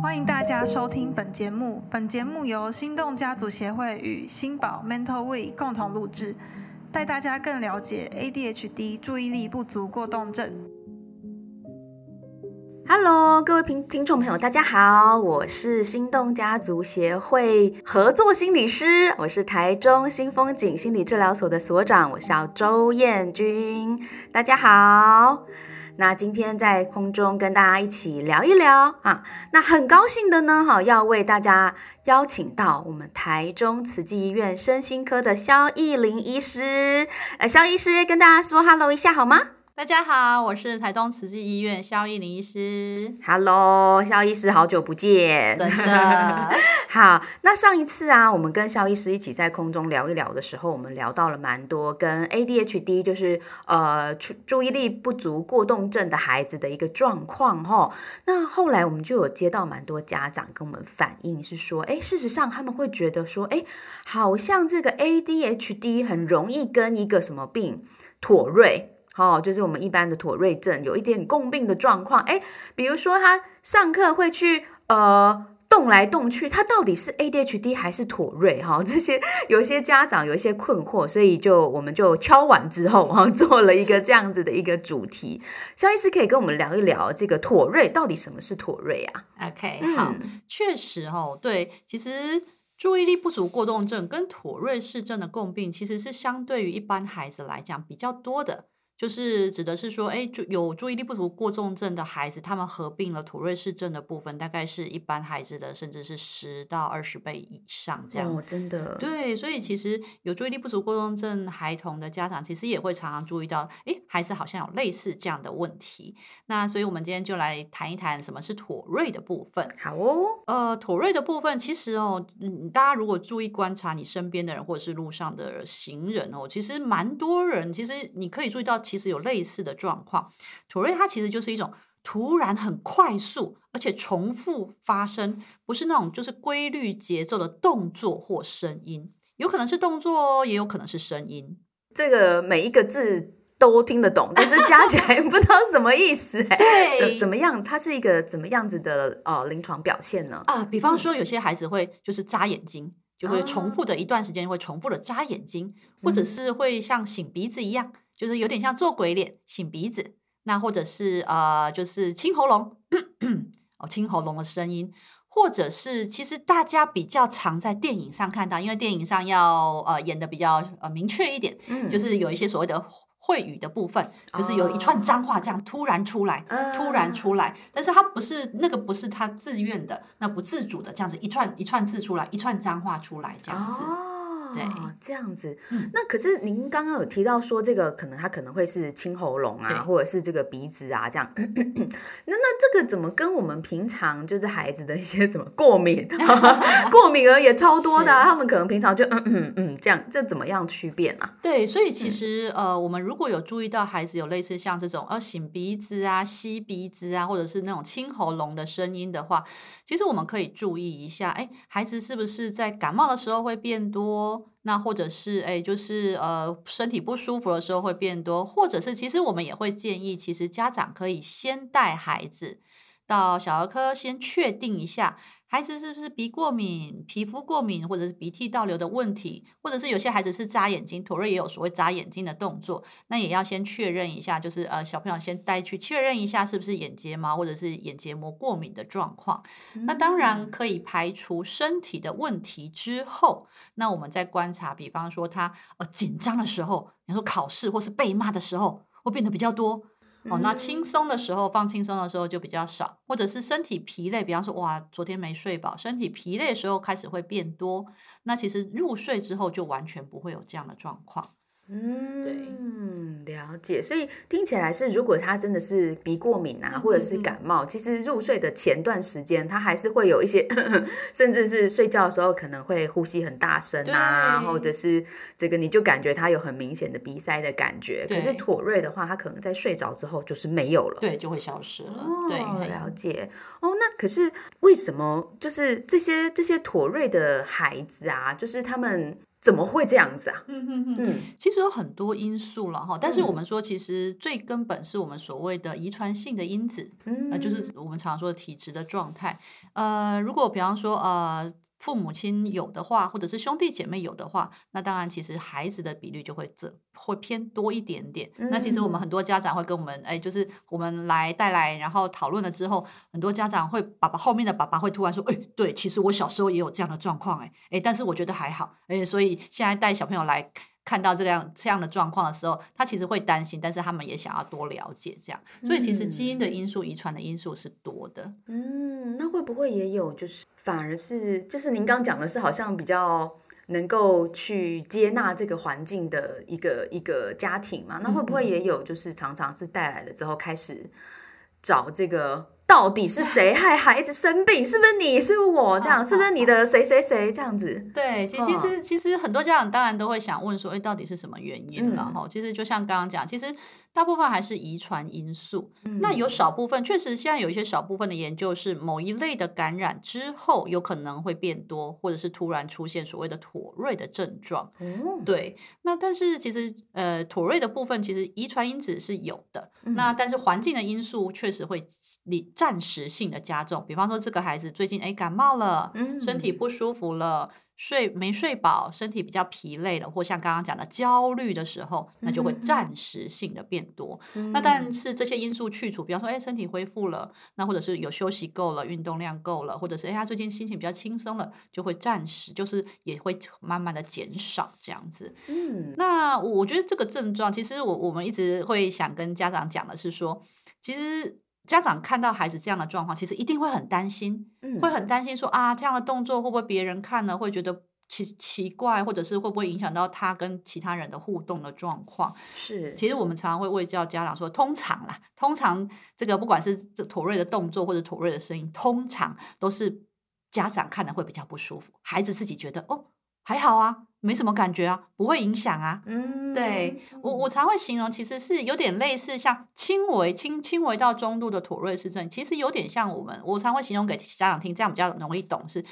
欢迎大家收听本节目。本节目由心动家族协会与新宝 Mental We 共同录制，带大家更了解 ADHD 注意力不足过动症。Hello，各位听听众朋友，大家好，我是心动家族协会合作心理师，我是台中新风景心理治疗所的所长，我叫周燕君，大家好。那今天在空中跟大家一起聊一聊啊，那很高兴的呢，哈，要为大家邀请到我们台中慈济医院身心科的肖艺玲医师，呃，肖医师跟大家说 hello 一下好吗？大家好，我是台东慈济医院肖艺林医师。Hello，肖医师，好久不见，真的 好，那上一次啊，我们跟肖医师一起在空中聊一聊的时候，我们聊到了蛮多跟 ADHD，就是呃注注意力不足过动症的孩子的一个状况哈。那后来我们就有接到蛮多家长跟我们反映，是说，哎，事实上他们会觉得说，哎，好像这个 ADHD 很容易跟一个什么病，妥瑞。哦，就是我们一般的妥瑞症有一点共病的状况，哎，比如说他上课会去呃动来动去，他到底是 ADHD 还是妥瑞？哈、这些有一些家长有一些困惑，所以就我们就敲完之后哈、做了一个这样子的一个主题。肖医师可以跟我们聊一聊这个妥瑞到底什么是妥瑞啊？OK，嗯好，确实哦，对，其实注意力不足过动症跟妥瑞氏症的共病，其实是相对于一般孩子来讲比较多的。就是指的是说，哎，注有注意力不足过重症的孩子，他们合并了土瑞氏症的部分，大概是一般孩子的甚至是十到二十倍以上这样。哦，真的，对，所以其实有注意力不足过重症孩童的家长，其实也会常常注意到，诶，孩子好像有类似这样的问题。那所以我们今天就来谈一谈什么是妥瑞的部分。好哦，呃，妥瑞的部分，其实哦，嗯，大家如果注意观察你身边的人或者是路上的行人哦，其实蛮多人，其实你可以注意到，其实有类似的状况。妥瑞它其实就是一种突然很快速，而且重复发生，不是那种就是规律节奏的动作或声音，有可能是动作哦，也有可能是声音。这个每一个字。都听得懂，但是加起来不知道什么意思哎。对怎怎么样？它是一个怎么样子的呃临床表现呢？啊，比方说有些孩子会就是眨眼睛，就会重哦复的一段时间会重复的眨眼睛，或者是会像擤鼻子一样，就是有点像做鬼脸擤鼻子，那或者是呃就是清喉咙，哦清喉咙的声音。或者是，其实大家比较常在电影上看到，因为电影上要呃演的比较呃明确一点，嗯就是有一些所谓的秽语的部分，就是有一串脏话这样突然出来，突然啊出来，但是他不是那个不是他自愿的，那不自主的这样子一串一串字出来，一串脏话出来这样子。哦，对这样子。嗯那可是您刚刚有提到说，这个可能它可能会是清喉咙啊，或者是这个鼻子啊，这样。那那这个怎么跟我们平常就是孩子的一些什么过敏，过敏儿也超多的啊、他们可能平常就嗯嗯嗯这样，这怎么样区别啊？对，所以其实、呃，我们如果有注意到孩子有类似像这种呃擤鼻子啊、吸鼻子啊，或者是那种清喉咙的声音的话，其实我们可以注意一下，哎，孩子是不是在感冒的时候会变多？那或者是哎，就是呃身体不舒服的时候会变多，或者是其实我们也会建议，其实家长可以先带孩子到小儿科先确定一下。孩子是不是鼻过敏、皮肤过敏，或者是鼻涕倒流的问题，或者是有些孩子是眨眼睛，妥瑞也有所谓眨眼睛的动作，那也要先确认一下，就是呃小朋友先带去确认一下是不是眼睫毛或者是眼结膜过敏的状况。那当然可以排除身体的问题之后，那我们再观察，比方说他呃紧张的时候，你说考试或是被骂的时候，会变得比较多。哦，那轻松的时候放轻松的时候就比较少，或者是身体疲累，比方说哇，昨天没睡饱，身体疲累的时候开始会变多。那其实入睡之后就完全不会有这样的状况。嗯，了解。所以听起来是，如果他真的是鼻过敏啊，或者是感冒，其实入睡的前段时间，他还是会有一些，甚至是睡觉的时候可能会呼吸很大声啊，或者是这个你就感觉他有很明显的鼻塞的感觉。可是妥瑞的话，他可能在睡着之后就是没有了。对，就会消失了。哦，对，了解哦。那可是为什么就是这些这些妥瑞的孩子啊，就是他们怎么会这样子啊？嗯嗯嗯，嗯其实有很多因素了哈，但是我嗯们说，其实最根本是我们所谓的遗传性的因子，嗯呃，就是我们常说的体质的状态。呃，如果比方说呃父母亲有的话，或者是兄弟姐妹有的话，那当然其实孩子的比率就会这会偏多一点点。那其实我们嗯很多家长会跟我们，哎，就是我们来带来，然后讨论了之后，很多家长会爸爸后面的爸爸会突然说，哎，对，其实我小时候也有这样的状况，哎，哎，但是我觉得还好，哎，所以现在带小朋友来。看到这样这样的状况的时候，他其实会担心，但是他们也想要多了解这样，所以其实基因的因素、遗传的因素是多的。嗯，那会不会也有就是反而是就是您刚讲的是好像比较能够去接纳这个环境的一个一个家庭嘛？那会不会也有就是常常是带来了之后开始找这个到底是谁害孩子生病？是不是你？是不是我？这样 是不是你的谁谁谁这样子？对，其其实其实很多家长当然都会想问说，哎，到底是什么原因了？嗯、其实就像刚刚讲，其实大部分还是遗传因素。嗯那有少部分确实现在有一些少部分的研究是某一类的感染之后有可能会变多，或者是突然出现所谓的妥瑞的症状。哦，对，那但是其实呃，妥瑞的部分其实遗传因子是有的，嗯那但是环境的因素确实会你暂时性的加重。比方说，这个孩子最近哎感冒了，身体嗯不舒服了。睡没睡饱，身体比较疲累了，或像刚刚讲的焦虑的时候，那就会暂时性的变多。嗯那但是这些因素去除，比方说，哎，身体恢复了，那或者是有休息够了，运动量够了，或者是哎，他最近心情比较轻松了，就会暂时就是也会慢慢的减少这样子。嗯那我觉得这个症状，其实我我们一直会想跟家长讲的是说，其实家长看到孩子这样的状况，其实一定会很担心，嗯会很担心说啊，这样的动作会不会别人看了会觉得奇奇怪，或者是会不会影响到他跟其他人的互动的状况？是其实我们常常会喂教家长说，通常啦，通常这个不管是这妥瑞的动作或者妥瑞的声音，通常都是家长看了会比较不舒服，孩子自己觉得哦还好啊，没什么感觉啊，不会影响啊。嗯对我，我常会形容，其实是有点类似像轻微、轻轻微到中度的妥瑞氏症，其实有点像我们，我常会形容给家长听，这样比较容易懂，是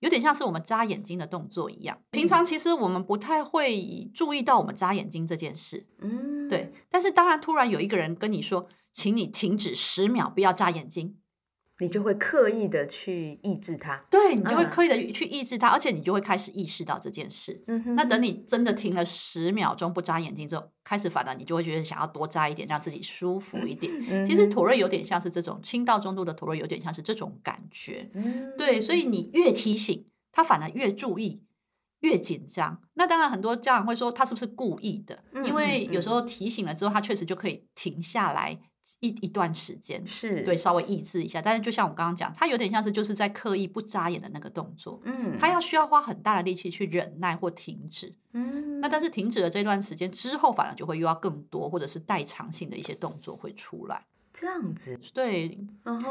有点像是我们眨眼睛的动作一样。平常其实我们不太会注意到我们眨眼睛这件事，嗯对。但是当然，突然有一个人跟你说，请你停止十秒，不要眨眼睛，你就会刻意的去抑制它。对你就会嗯刻意的去抑制它，而且你就会开始意识到这件事。嗯哼那等你真的停了十秒钟不眨眼睛之后，开始反而你就会觉得想要多眨一点，让自己舒服一点。嗯其实妥瑞有点像是这种轻到中度的妥瑞，有点像是这种感觉。嗯对，所以你越提醒他，反而越注意，越紧张。那当然，很多家长会说他是不是故意的？嗯因为嗯有时候提醒了之后，他确实就可以停下来一一段时间。是对，稍微抑制一下，但是就像我刚刚讲，他有点像是就是在刻意不眨眼的那个动作，嗯他要需要花很大的力气去忍耐或停止。嗯那但是停止了这段时间之后，反而就会又要更多或者是代偿性的一些动作会出来。这样子，对，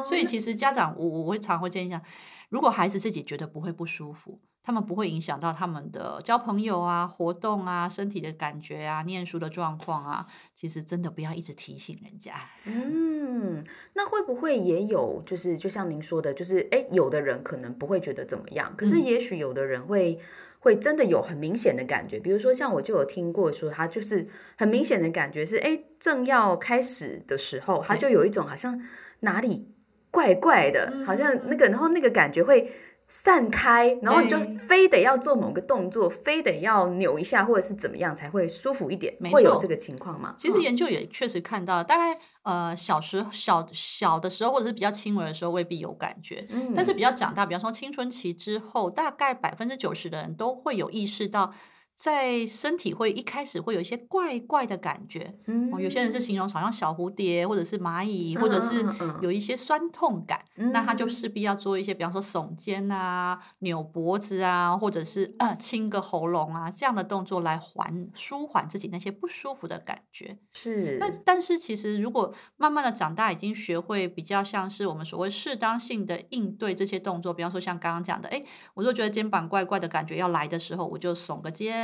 所以其实家长我我会常会建议讲，如果孩子自己觉得不会不舒服，他们不会影响到他们的交朋友啊、活动啊、身体的感觉啊、念书的状况啊，其实真的不要一直提醒人家。嗯，那会不会也有，就是就像您说的，就是诶，有的人可能不会觉得怎么样，可是嗯也许有的人会。会真的有很明显的感觉，比如说像我就有听过说，他就是很明显的感觉是，诶，正要开始的时候，他就有一种好像哪里怪怪的，好像那嗯个，然后那个感觉会散开，然后你就非得要做某个动作，非得要扭一下或者是怎么样才会舒服一点，没错。会有这个情况吗？其实嗯。研究也确实看到，大概呃小时小小的时候或者是比较轻微的时候未必有感觉，嗯。但是比较长大，比方说青春期之后，大概百分之九十的人都会有意识到，在身体会一开始会有一些怪怪的感觉。哦，有些人是形容好像小蝴蝶，或者是蚂蚁，或者是嗯嗯嗯嗯有一些酸痛感，那他就嗯势必要做一些，比方说耸肩啊、扭脖子啊，或者是呃清个喉咙啊这样的动作来缓舒缓自己那些不舒服的感觉。是那但是其实如果慢慢的长大，已经学会比较像是我们所谓适当性的应对这些动作，比方说像刚刚讲的，哎，我就觉得肩膀怪怪的感觉要来的时候，我就耸个肩，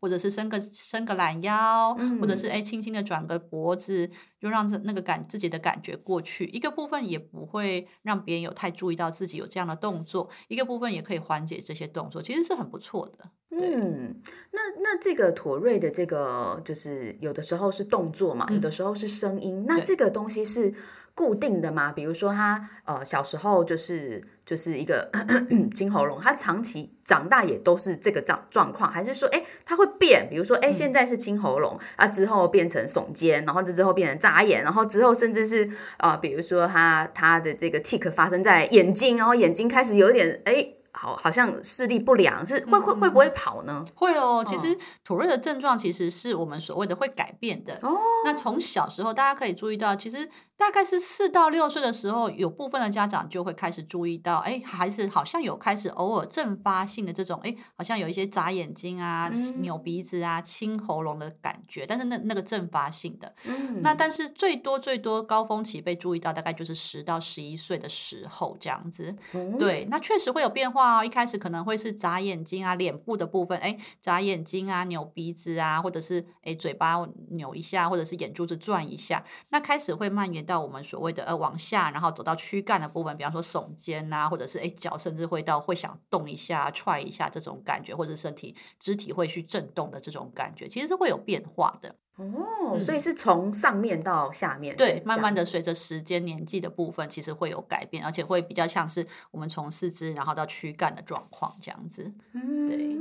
或者是伸个伸个懒腰，或者是哎轻轻的转个脖子，就让这那个感自己的感觉过去。一个部分也不会让别人有太注意到自己有这样的动作，一个部分也可以缓解这些动作，其实是很不错的。嗯，那那这个妥瑞的这个就是有的时候是动作嘛，有的时候是声音，那对这个东西是固定的吗？比如说他呃小时候就是就是一个 金喉咙，他长期长大也都是这个状状况，还是说哎他会变？比如说哎现在是金喉咙啊，之后变成耸肩，然后这之后变成眨眼，然后之后甚至是呃比如说他他的这个 tick 发生在眼睛，然后眼睛开始有点哎。好，好像视力不良，是会会会不会跑呢？会哦，其实土瑞的症状其实是我们所谓的会改变的。哦，那从小时候大家可以注意到，其实大概是四到六岁的时候，有部分的家长就会开始注意到，哎，孩子好像有开始偶尔阵发性的这种，哎，好像有一些眨眼睛啊、嗯扭鼻子啊、清喉咙的感觉，但是那那个阵发性的。嗯那但是最多最多高峰期被注意到，大概就是十到十一岁的时候这样子。嗯对，那确实会有变化哦。一开始可能会是眨眼睛啊，脸部的部分，哎，眨眼睛啊，扭鼻子啊，或者是哎嘴巴扭一下，或者是眼珠子转一下。那开始会蔓延到我们所谓的呃往下，然后走到躯干的部分，比方说耸肩啊，或者是哎脚甚至会到会想动一下、踹一下这种感觉，或者身体肢体会去震动的这种感觉，其实是会有变化的。哦，所以是从上面到下面，嗯对，慢慢的。的随着时间年纪的部分，其实会有改变，而且会比较像是我们从四肢然后到躯干的状况这样子。嗯，对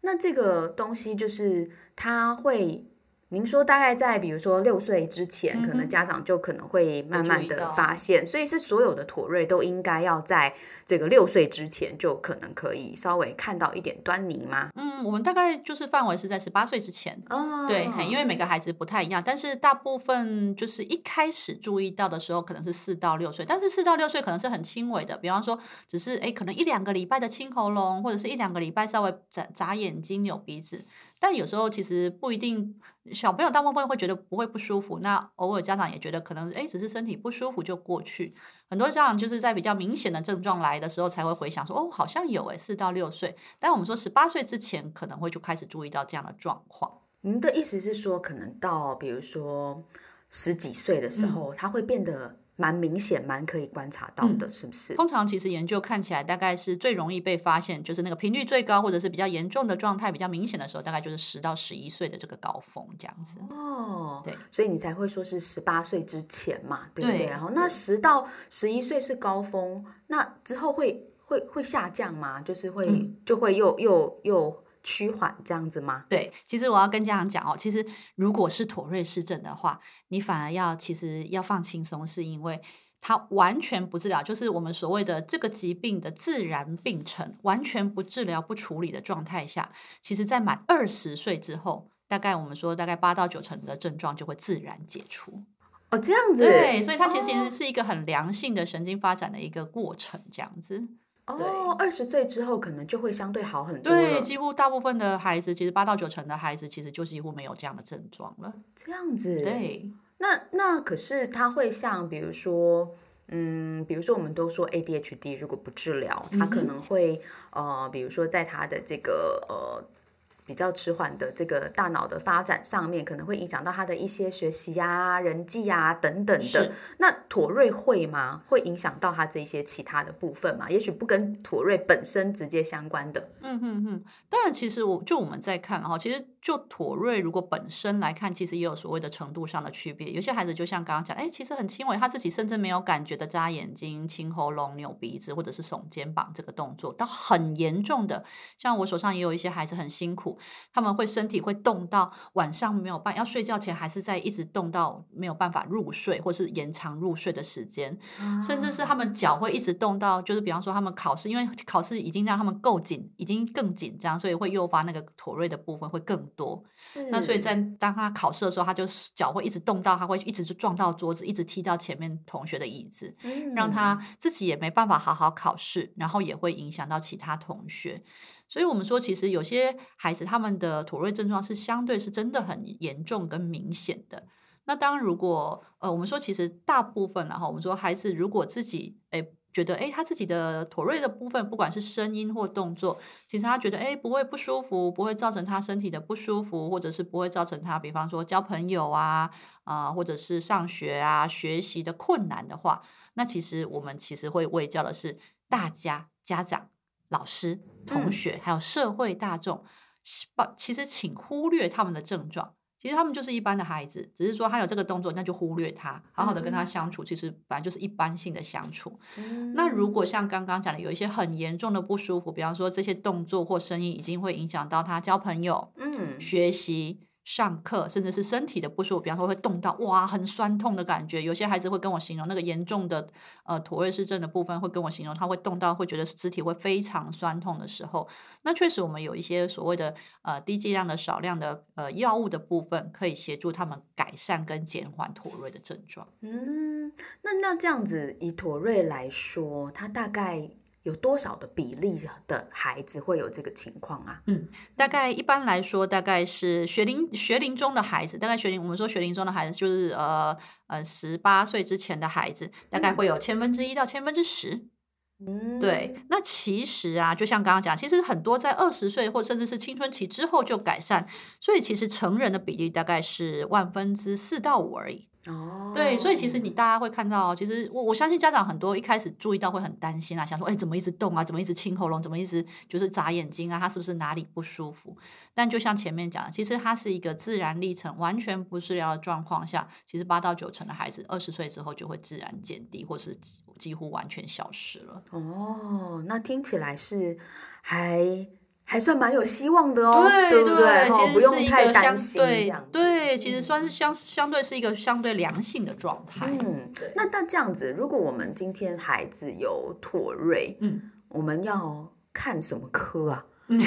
那这个东西就是它会，您说大概在比如说六岁之前，可能家长就可能会慢慢的发现，所以是所有的妥瑞都应该要在这个六岁之前就可能可以稍微看到一点端倪吗？嗯，我们大概就是范围是在十八岁之前。哦，对，因为每个孩子不太一样，但是大部分就是一开始注意到的时候，可能是四到六岁，但是四到六岁可能是很轻微的，比方说只是哎，可能一两个礼拜的清喉咙，或者是一两个礼拜稍微眨眨眼睛、扭鼻子，但有时候其实不一定，小朋友大部分会觉得不会不舒服，那偶尔家长也觉得可能哎，只是身体不舒服就过去。很多家长就是在比较明显的症状来的时候才会回想说，哦，好像有哎，四到六岁，但我们说十八岁之前可能会就开始注意到这样的状况。您的意思是说，可能到比如说十几岁的时候，他会变得蛮明显、蛮可以观察到的，是不是？通常其实研究看起来大概是最容易被发现，就是那个频率最高或者是比较严重的状态比较明显的时候，大概就是十到十一岁的这个高峰这样子。哦，对，所以你才会说是十八岁之前嘛，对不对？对然后那十到十一岁是高峰，那之后会会会下降吗？就是会、嗯就会又又又趋缓这样子吗？对，其实我要跟家长讲哦，其实如果是妥瑞氏症的话，你反而要其实要放轻松，是因为它完全不治疗，就是我们所谓的这个疾病的自然病程，完全不治疗、不处理的状态下，其实在满二十岁之后，大概我们说大概八到九成的症状就会自然解除。哦，这样子，对，所以它其实哦是一个很良性的神经发展的一个过程，这样子。哦，二十岁之后可能就会相对好很多对，了，几乎大部分的孩子，其实八到九成的孩子，其实就几乎没有这样的症状了。这样子，。对，那那可是他会像比如说。嗯，比如说我们都说 ADHD 如果不治疗，他可能会、呃，比如说在他的这个呃比较迟缓的这个大脑的发展上面，可能会影响到他的一些学习呀、人际呀、等等的。那妥瑞会吗？会影响到他这些其他的部分吗？也许不跟妥瑞本身直接相关的。嗯嗯嗯。当然，其实我就我们在看哈，其实就妥瑞如果本身来看，其实也有所谓的程度上的区别。有些孩子就像刚刚讲，哎，其实很轻微，他自己甚至没有感觉的扎眼睛、清喉咙、扭鼻子，或者是耸肩膀这个动作，到很严重的，像我手上也有一些孩子很辛苦，他们会身体会动到晚上没有办要睡觉前还是在一直动到没有办法入睡，或是延长入睡的时间，甚至是他们脚会一直动到，就是比方说他们考试，因为考试已经让他们够紧，已经更紧张，所以会诱发那个妥瑞的部分会更多。那所以在当他考试的时候，他就脚会一直动到，他会一直就撞到桌子，一直踢到前面同学的椅子，让嗯他自己也没办法好好考试，然后也会影响到其他同学。所以，我们说，其实有些孩子他们的妥瑞症状是相对是真的很严重跟明显的。那当如果呃，我们说其实大部分然后我们说孩子如果自己诶觉得诶他自己的妥瑞的部分，不管是声音或动作，其实他觉得诶不会不舒服，不会造成他身体的不舒服，或者是不会造成他比方说交朋友啊啊、或者是上学啊学习的困难的话，那其实我们其实会喂教的是大家家长。老师、同嗯学还有社会大众，把其实请忽略他们的症状。其实他们就是一般的孩子，只是说他有这个动作，那就忽略他，好好的跟他相处。其实本来就是一般性的相处。那如果像刚刚讲的，有一些很严重的不舒服，比方说这些动作或声音已经会影响到他交朋友、嗯，学习。上课，甚至是身体的不舒服，比方说会动到哇，很酸痛的感觉。有些孩子会跟我形容那个严重的呃妥瑞氏症的部分，会跟我形容他会动到会觉得肢体会非常酸痛的时候，那确实我们有一些所谓的呃低剂量的少量的呃药物的部分，可以协助他们改善跟减缓妥瑞的症状。嗯，那那这样子以妥瑞来说，它大概。有多少的比例的孩子会有这个情况啊？嗯，大概一般来说，大概是学龄学龄中的孩子，大概学龄我们说学龄中的孩子就是呃呃十八岁之前的孩子，大概会有千分之一到千分之十。嗯，对。那其实啊，就像刚刚讲，其实很多在二十岁或甚至是青春期之后就改善，所以其实成人的比例大概是万分之四到五而已。哦，对，所以其实你大家会看到，其实我我相信家长很多一开始注意到会很担心啊，想说，哎，怎么一直动啊，怎么一直清喉咙，怎么一直就是眨眼睛啊，他是不是哪里不舒服？但就像前面讲的，其实它是一个自然历程，完全不治疗的状况下，其实八到九成的孩子二十岁之后就会自然减低，或是几乎完全消失了。哦，那听起来是还。还算蛮有希望的哦，对不对？其实是一个相对对，其实算是相相对是一个相对良性的状态。嗯，那那这样子，如果我们今天孩子有妥瑞，嗯，我们要看什么科啊？就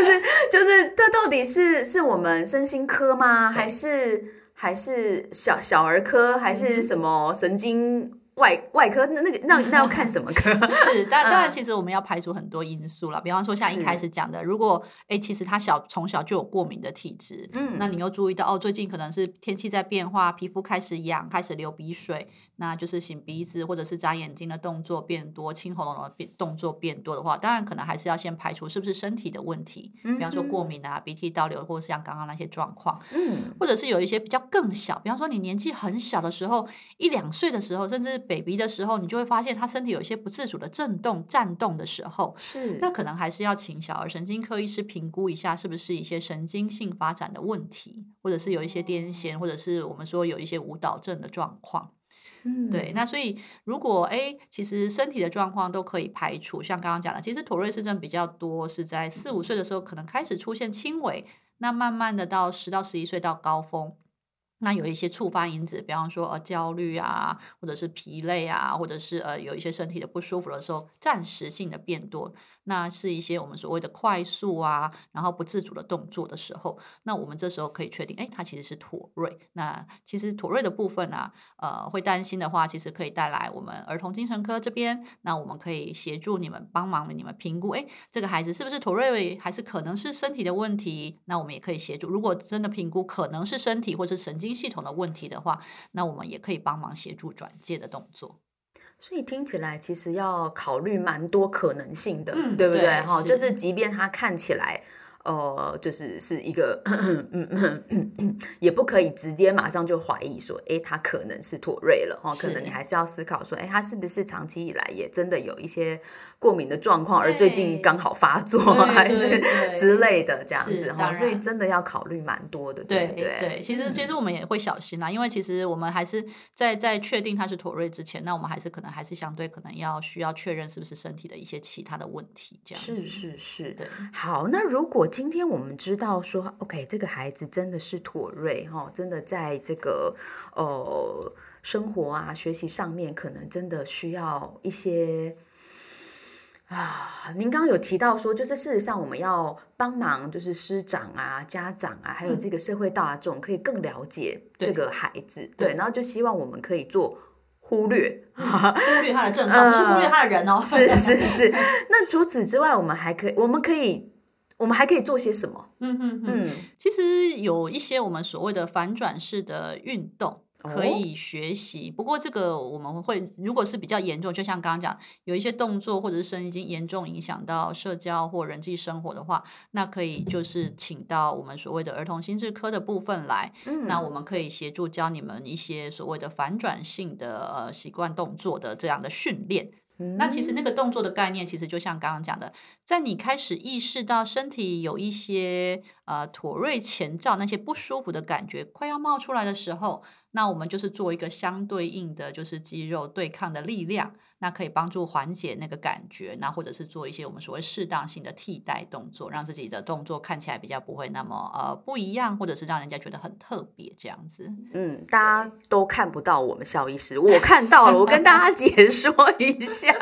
是就是，他到底是是我们身心科吗？还是还是小小儿科？还是什么神经？外外科那那个那那要看什么科？是，但当然其实我们要排除很多因素了。比方说像一开始讲的，如果哎其实他小从小就有过敏的体质，嗯，那你又注意到哦最近可能是天气在变化，皮肤开始痒，开始流鼻水，那就是擤鼻子或者是眨眼睛的动作变多，清喉咙的变动作变多的话，当然可能还是要先排除是不是身体的问题，比方说过敏啊、鼻涕倒流，或者是像刚刚那些状况，嗯，或者是有一些比较更小，比方说你年纪很小的时候，一两岁的时候，甚至 baby 的时候，你就会发现他身体有一些不自主的震动、颤动的时候，是那可能还是要请小儿神经科医师评估一下，是不是一些神经性发展的问题，或者是有一些癫痫，或者是我们说有一些舞蹈症的状况。嗯，对。那所以如果哎，其实身体的状况都可以排除，像刚刚讲的，其实妥瑞氏症比较多是在四五岁的时候可能开始出现轻微，那慢慢的到十到十一岁到高峰。那有一些触发因子，比方说呃焦虑啊，或者是疲累啊，或者是呃有一些身体的不舒服的时候，暂时性的变多，那是一些我们所谓的快速啊，然后不自主的动作的时候，那我们这时候可以确定，哎，它其实是妥瑞。那其实妥瑞的部分呢，呃，会担心的话，其实可以带来我们儿童精神科这边，那我们可以协助你们帮忙你们评估，哎，这个孩子是不是妥瑞，还是可能是身体的问题？那我们也可以协助，如果真的评估可能是身体或是神经。系统的问题的话，那我们也可以帮忙协助转介的动作。所以听起来其实要考虑蛮多可能性的，对不对？哈，就是即便他看起来。呃，就是是一个，也不可以直接马上就怀疑说，哎，他可能是妥瑞了哦。可能你还是要思考说，哎，他是不是长期以来也真的有一些过敏的状况，而最近刚好发作，还是之类的这样子哈。所以真的要考虑蛮多的，对对对。其实其实我们也会小心啦，因为其实我们还是在在确定他是妥瑞之前，那我们还是可能还是相对可能要需要确认是不是身体的一些其他的问题这样子。是是是，对。好，那如果。今天我们知道说，OK，这个孩子真的是妥瑞哈，真的在这个呃生活啊、学习上面，可能真的需要一些啊。您刚刚有提到说，就是事实上我们要帮忙，就是师长啊、家长啊，还有这个社会大众，可以更了解这个孩子，对，然后就希望我们可以做忽略，忽略他的症状，不是忽略他的人哦，是是是。那除此之外，我们还可以，我们可以。我们还可以做些什么？嗯嗯嗯，其实有一些我们所谓的反转式的运动可以学习。不过这个我们会，如果是比较严重，就像刚刚讲，有一些动作或者是声音已经严重影响到社交或人际生活的话，那可以就是请到我们所谓的儿童心智科的部分来。嗯，那我们可以协助教你们一些所谓的反转性的呃习惯动作的这样的训练。那其实那个动作的概念，其实就像刚刚讲的，在你开始意识到身体有一些呃妥瑞前兆，那些不舒服的感觉快要冒出来的时候，那我们就是做一个相对应的，就是肌肉对抗的力量，那可以帮助缓解那个感觉，那或者是做一些我们所谓适当性的替代动作，让自己的动作看起来比较不会那么呃不一样，或者是让人家觉得很特别这样子。嗯，大家都看不到我们肖医师，我看到了，我跟大家解说一下。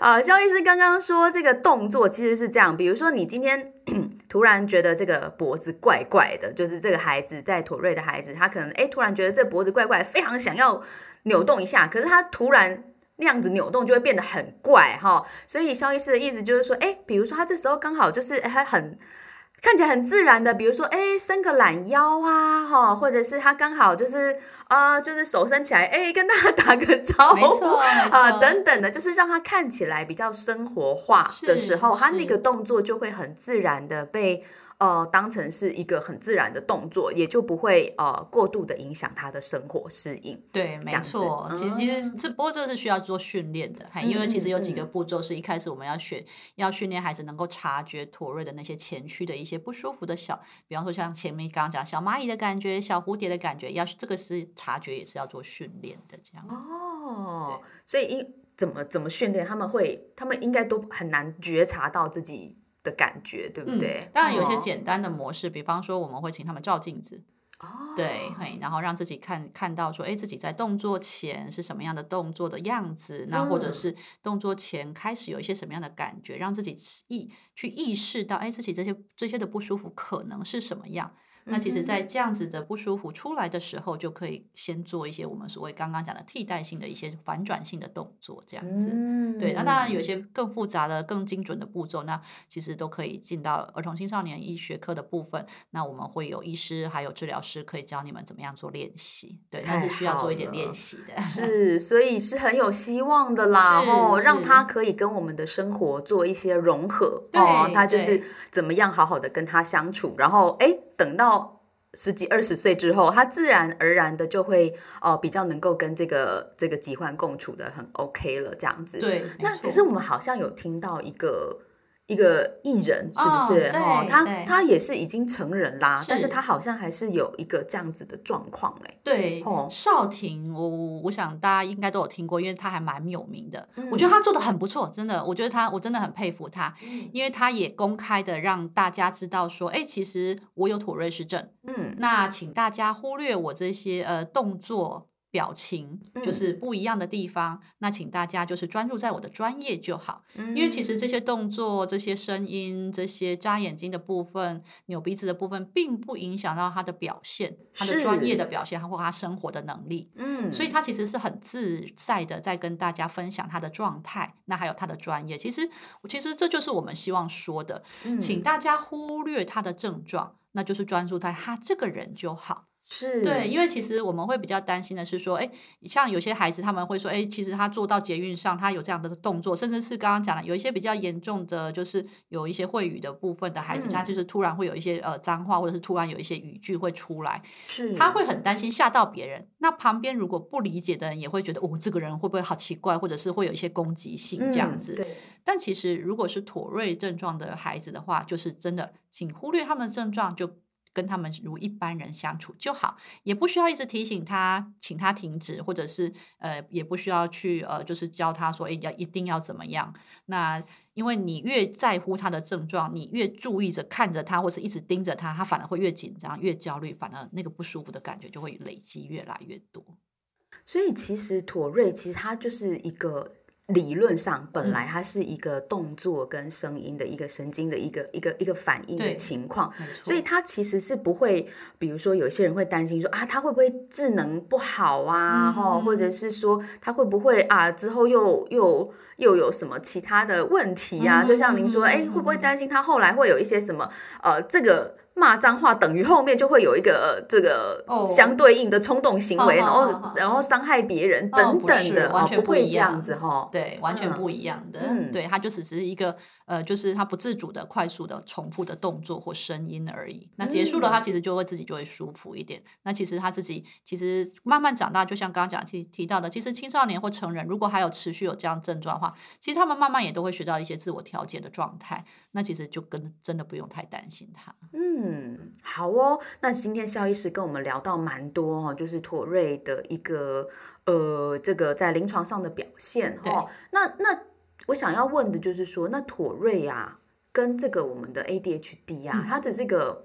啊，肖医师刚刚说这个动作其实是这样，比如说你今天 突然觉得这个脖子怪怪的，就是这个孩子在妥瑞的孩子，他可能哎突然觉得这脖子怪怪，非常想要扭动一下，可是他突然那样子扭动就会变得很怪哈。所以肖医师的意思就是说，哎，比如说他这时候刚好就是他很。看起来很自然的，比如说，哎，伸个懒腰啊，哈，或者是他刚好就是，呃，就是手伸起来，哎，跟大家打个招呼啊，等等的，就是让他看起来比较生活化的时候，他那个动作就会很自然的被。呃，当成是一个很自然的动作，也就不会呃过度的影响他的生活适应。对，没错。其实其实这不过这是需要做训练的，因为其实有几个步骤是一开始我们要学，要训练孩子能够察觉妥瑞的那些前驱的一些不舒服的小，比方说像前面刚刚讲小蚂蚁的感觉、小蝴蝶的感觉，要这个是察觉也是要做训练的这样。哦，所以因怎么怎么训练，他们会他们应该都很难觉察到自己。的感觉对不对？当然有些简单的模式，比方说我们会请他们照镜子，哦，对，然后让自己看看到说，哎，自己在动作前是什么样的动作的样子，那或者是动作前开始有一些什么样的感觉，让自己意去意识到，哎，自己这些这些的不舒服可能是什么样。那其实，在这样子的不舒服出来的时候，就可以先做一些我们所谓刚刚讲的替代性的一些反转性的动作，这样子。对，那当然有一些更复杂的、更精准的步骤，那其实都可以进到儿童青少年医学科的部分。那我们会有医师还有治疗师可以教你们怎么样做练习。对，但是需要做一点练习的。是，所以是很有希望的啦。哦，让他可以跟我们的生活做一些融合。哦，他就是怎么样好好的跟他相处，然后哎。等到十几二十岁之后，他自然而然的就会哦，比较能够跟这个这个疾患共处的很 OK 了，这样子。对，那可是我们好像有听到一个。一个艺人是不是？哦，他他也是已经成人啦，但是他好像还是有一个这样子的状况哎。对，哦，少廷，我我想大家应该都有听过，因为他还蛮有名的。我觉得他做的很不错，真的，我觉得他我真的很佩服他，因为他也公开的让大家知道说，哎，其实我有妥瑞氏症。嗯，那请大家忽略我这些呃动作。表情就是不一样的地方，那请大家就是专注在我的专业就好。因为其实这些动作、这些声音、这些眨眼睛的部分、扭鼻子的部分，并不影响到他的表现，他的专业的表现，或他生活的能力。嗯，所以他其实是很自在的在跟大家分享他的状态，那还有他的专业。其实，其实这就是我们希望说的，请大家忽略他的症状，那就是专注在他这个人就好。是对，因为其实我们会比较担心的是说，哎，像有些孩子他们会说，哎，其实他做到捷运上，他有这样的动作，甚至是刚刚讲的，有一些比较严重的，就是有一些会语的部分的孩子，他就是突然会有一些呃脏话，或者是突然有一些语句会出来，是，他会很担心吓到别人。那旁边如果不理解的人也会觉得，哦，这个人会不会好奇怪，或者是会有一些攻击性这样子。对。但其实如果是妥瑞症状的孩子的话，就是真的，请忽略他们的症状就。跟他们如一般人相处就好，也不需要一直提醒他，请他停止，或者是呃，也不需要去呃，就是教他说，哎，要一定要怎么样。那因为你越在乎他的症状，你越注意着看着他，或是一直盯着他，他反而会越紧张、越焦虑，反而那个不舒服的感觉就会累积越来越多。所以其实妥瑞其实他就是一个。理论上，本来它是一个动作跟声音的一个神经的一个一个一个反应的情况，所以它其实是不会，比如说有些人会担心说啊，他会不会智能不好啊，哈，或者是说他会不会啊之后又又又有什么其他的问题啊？就像您说，哎，会不会担心他后来会有一些什么呃这个？骂脏话，等于后面就会有一个这个哦。相对应的冲动行为，然后好然后伤害别人哦等等的，哦，完全不会这样样子哈。对，完全嗯。不一样的。嗯。对，它就只是一个呃，就是他不自主的、快速的、重复的动作或声音而已。那结束了，嗯它其实就会自己就会舒服一点。那其实他自己其实慢慢长大，就像刚刚讲提提到的，其实青少年或成人如果还有持续有这样症状的话，其实他们慢慢也都会学到一些自我调节的状态。那其实就跟真的不用太担心他。嗯，好哦。那今天肖医师跟我们聊到蛮多哦，就是妥瑞的一个呃，这个在临床上的表现哈、哦。那那我想要问的就是说，那妥瑞啊，跟这个我们的 ADHD 啊，嗯它的这个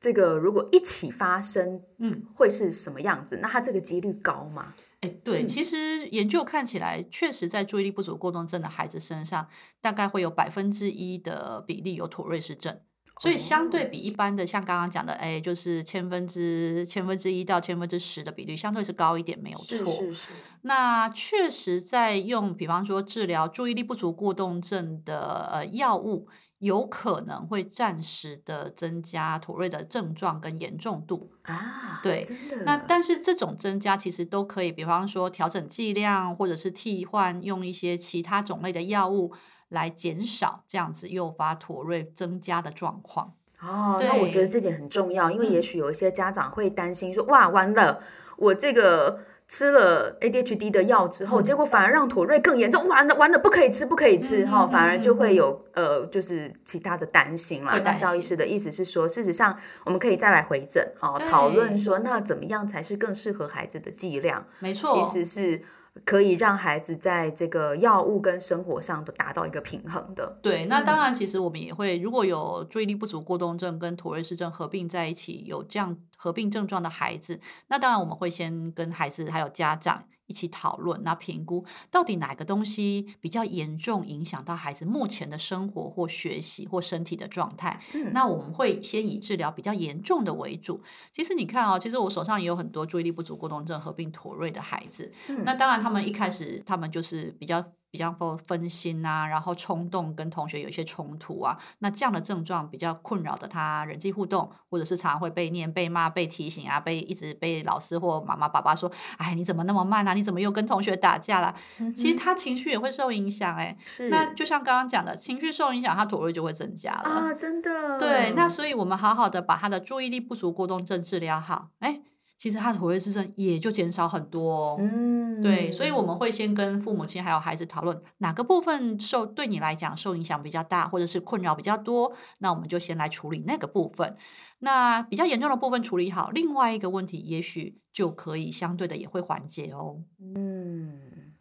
这个如果一起发生，嗯，会是什么样子？那它这个几率高吗？哎，对，嗯其实研究看起来，确实在注意力不足过动症的孩子身上，大概会有百分之一的比例有妥瑞氏症。所以相对哦。比一般的，像刚刚讲的，哎，就是千分之千分之一到千分之十的比率，相对是高一点，没有错。是是是，那确实在用，比方说治疗注意力不足过动症的呃药物，有可能会暂时的增加妥瑞的症状跟严重度。啊，对。那但是这种增加其实都可以，比方说调整剂量，或者是替换用一些其他种类的药物来减少这样子诱发妥瑞增加的状况。哦，那我觉得对这点很重要，因为嗯也许有一些家长会担心说，哇，完了，我这个吃了 ADHD 的药之后，嗯结果反而让妥瑞更严重，完了完了，不可以吃，不可以吃哈、反而就会有呃，就是其他的担心啦会。那肖医师的意思是说，事实上我们可以再来回诊哈、讨论说，那怎么样才是更适合孩子的剂量？没错，其实是可以让孩子在这个药物跟生活上都达到一个平衡的。对，那当嗯然，其实我们也会，如果有注意力不足过动症跟妥瑞氏症合并在一起，有这样合并症状的孩子，那当然我们会先跟孩子还有家长一起讨论，那评估到底哪个东西比较严重，影响到孩子目前的生活或学习或身体的状态。嗯那我们会先以治疗比较严重的为主。其实你看哦，其实我手上也有很多注意力不足过动症合并妥瑞的孩子，嗯那当然，他们一开始他们就是比较比较分分心啊，然后冲动，跟同学有一些冲突啊，那这样的症状比较困扰的他人际互动，或者是常常会被念、被骂、被提醒啊，被一直被老师或妈妈、爸爸说：“哎，你怎么那么慢啊？你怎么又跟同学打架啦？”其实他情绪也会受影响、哎，那就像刚刚讲的，情绪受影响，他妥瑞就会增加了。啊，真的对，那所以我们好好的把他的注意力不足过动症治疗好，哎，其实他的妥瑞氏症也就减少很多哦。嗯，对，所以我们会先跟父母亲还有孩子讨论哪个部分受对你来讲受影响比较大，或者是困扰比较多，那我们就先来处理那个部分。那比较严重的部分处理好，另外一个问题也许就可以相对的也会缓解哦。嗯，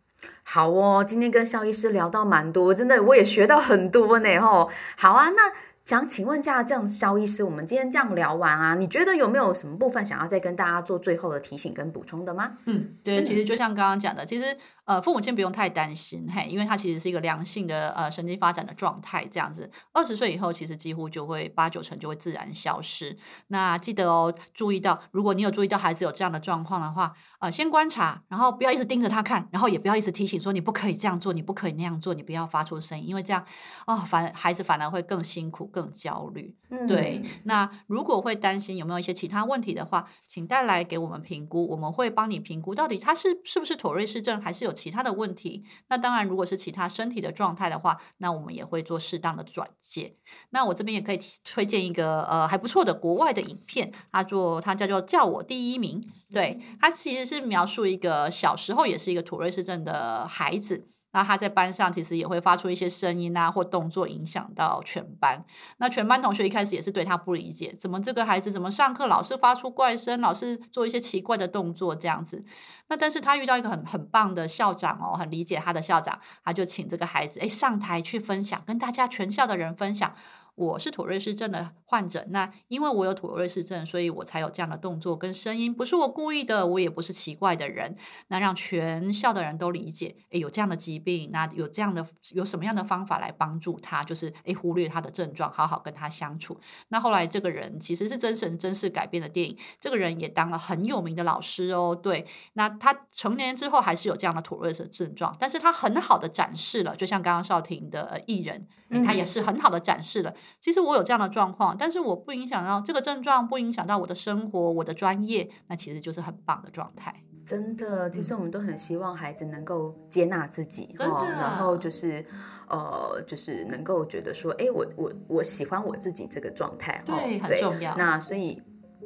好哦，今天跟肖医师聊到蛮多，真的我也学到很多呢吼。好啊，那想请问一下，这样肖医师，我们今天这样聊完啊，你觉得有没有什么部分想要再跟大家做最后的提醒跟补充的吗？嗯，对，其实就像刚刚讲的，其实呃，父母亲不用太担心，嘿，因为它其实是一个良性的呃神经发展的状态，这样子，二十岁以后其实几乎就会八九成就会自然消失。那记得哦，注意到，如果你有注意到孩子有这样的状况的话，呃，先观察，然后不要一直盯着他看，然后也不要一直提醒说你不可以这样做，你不可以那样做，你不要发出声音，因为这样哦，反孩子反而会更辛苦、更焦虑。嗯对，那如果会担心有没有一些其他问题的话，请带来给我们评估，我们会帮你评估到底他是是不是妥瑞氏症，还是有其他的问题。那当然，如果是其他身体的状态的话，那我们也会做适当的转介。那我这边也可以提推荐一个呃还不错的国外的影片，它做它叫做“叫我第一名”，对，它其实是描述一个小时候也是一个土瑞氏症的孩子。那他在班上其实也会发出一些声音啊或动作，影响到全班。那全班同学一开始也是对他不理解，怎么这个孩子怎么上课老是发出怪声，老是做一些奇怪的动作这样子。那但是他遇到一个很很棒的校长哦，很理解他的校长，他就请这个孩子哎上台去分享，跟大家全校的人分享。我是妥瑞氏症的患者，那因为我有妥瑞氏症，所以我才有这样的动作跟声音，不是我故意的，我也不是奇怪的人。那让全校的人都理解，诶，有这样的疾病，那有这样的有什么样的方法来帮助他，就是诶忽略他的症状，好好跟他相处。那后来这个人其实是真神真事改编的电影，这个人也当了很有名的老师哦。对，那他成年之后还是有这样的妥瑞氏症状，但是他很好的展示了，就像刚刚少婷的呃艺人，诶他也嗯是很好的展示了其实我有这样的状况，但是我不影响到这个症状，不影响到我的生活、我的专业，那其实就是很棒的状态。真的，其实我们都很希望孩子能够接纳自己，然后就是呃，就是能够觉得说，哎，我我我喜欢我自己这个状态，哦对很重要那所以。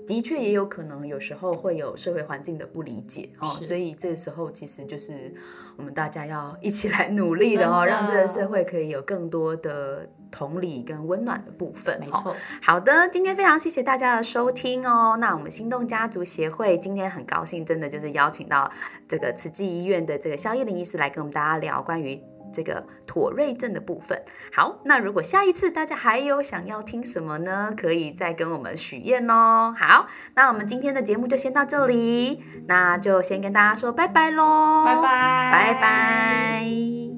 的确也有可能，有时候会有社会环境的不理解哦，所以这时候其实就是我们大家要一起来努力的哦，的让这个社会可以有更多的同理跟温暖的部分。哦没错，好的，今天非常谢谢大家的收听哦。那我们心动家族协会今天很高兴，真的就是邀请到这个慈济医院的这个肖叶林医师来跟我们大家聊关于这个妥瑞症的部分。好，那如果下一次大家还有想要听什么呢？可以再跟我们许愿哦。好，那我们今天的节目就先到这里，那就先跟大家说拜拜喽，拜拜，拜拜。